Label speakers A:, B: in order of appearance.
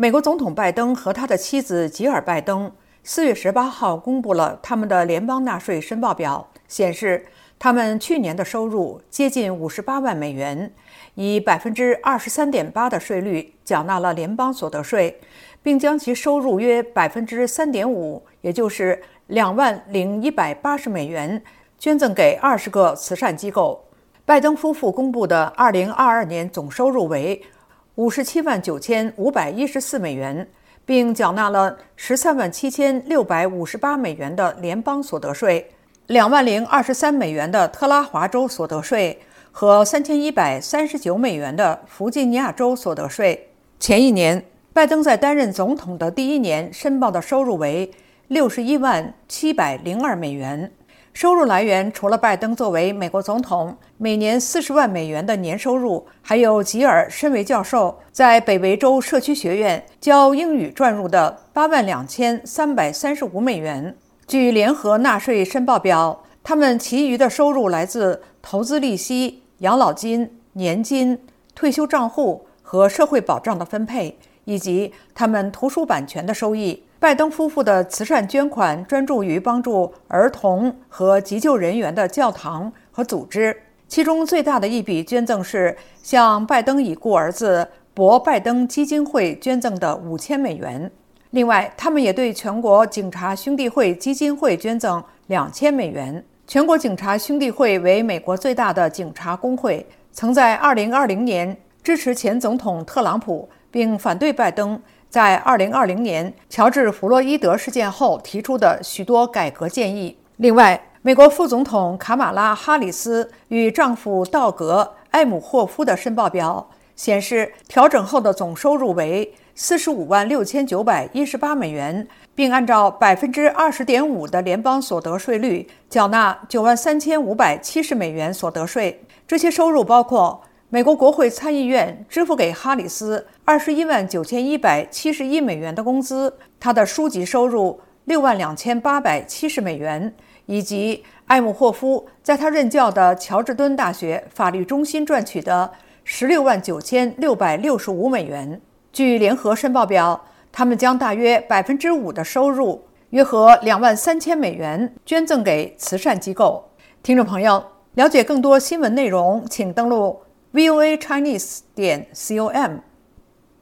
A: 美国总统拜登和他的妻子吉尔·拜登四月十八号公布了他们的联邦纳税申报表，显示他们去年的收入接近五十八万美元，以百分之二十三点八的税率缴纳了联邦所得税，并将其收入约百分之三点五，也就是两万零一百八十美元，捐赠给二十个慈善机构。拜登夫妇公布的二零二二年总收入为五十七万九千五百一十四美元，并缴纳了十三万七千六百五十八美元的联邦所得税，两万零二十三美元的特拉华州所得税和三千一百三十九美元的弗吉尼亚州所得税。前一年，拜登在担任总统的第一年申报的收入为六十一万七百零二美元。收入来源除了拜登作为美国总统每年四十万美元的年收入，还有吉尔身为教授在北维州社区学院教英语赚入的八万两千三百三十五美元。据联合纳税申报表，他们其余的收入来自投资利息、养老金、年金、退休账户和社会保障的分配，以及他们图书版权的收益。拜登夫妇的慈善捐款专注于帮助儿童和急救人员的教堂和组织，其中最大的一笔捐赠是向拜登已故儿子博拜登基金会捐赠的五千美元。另外，他们也对全国警察兄弟会基金会捐赠两千美元。全国警察兄弟会为美国最大的警察工会，曾在2020年支持前总统特朗普，并反对拜登。在2020年乔治·弗洛伊德事件后提出的许多改革建议。另外，美国副总统卡马拉·哈里斯与丈夫道格·艾姆霍夫的申报表显示，调整后的总收入为45万6918美元，并按照20.5%的联邦所得税率缴纳9万3570美元所得税。这些收入包括。美国国会参议院支付给哈里斯二十一万九千一百七十一美元的工资，他的书籍收入六万两千八百七十美元，以及艾姆霍夫在他任教的乔治敦大学法律中心赚取的十六万九千六百六十五美元。据联合申报表，他们将大约百分之五的收入，约合两万三千美元，捐赠给慈善机构。听众朋友，了解更多新闻内容，请登录。Voa chinese 点 com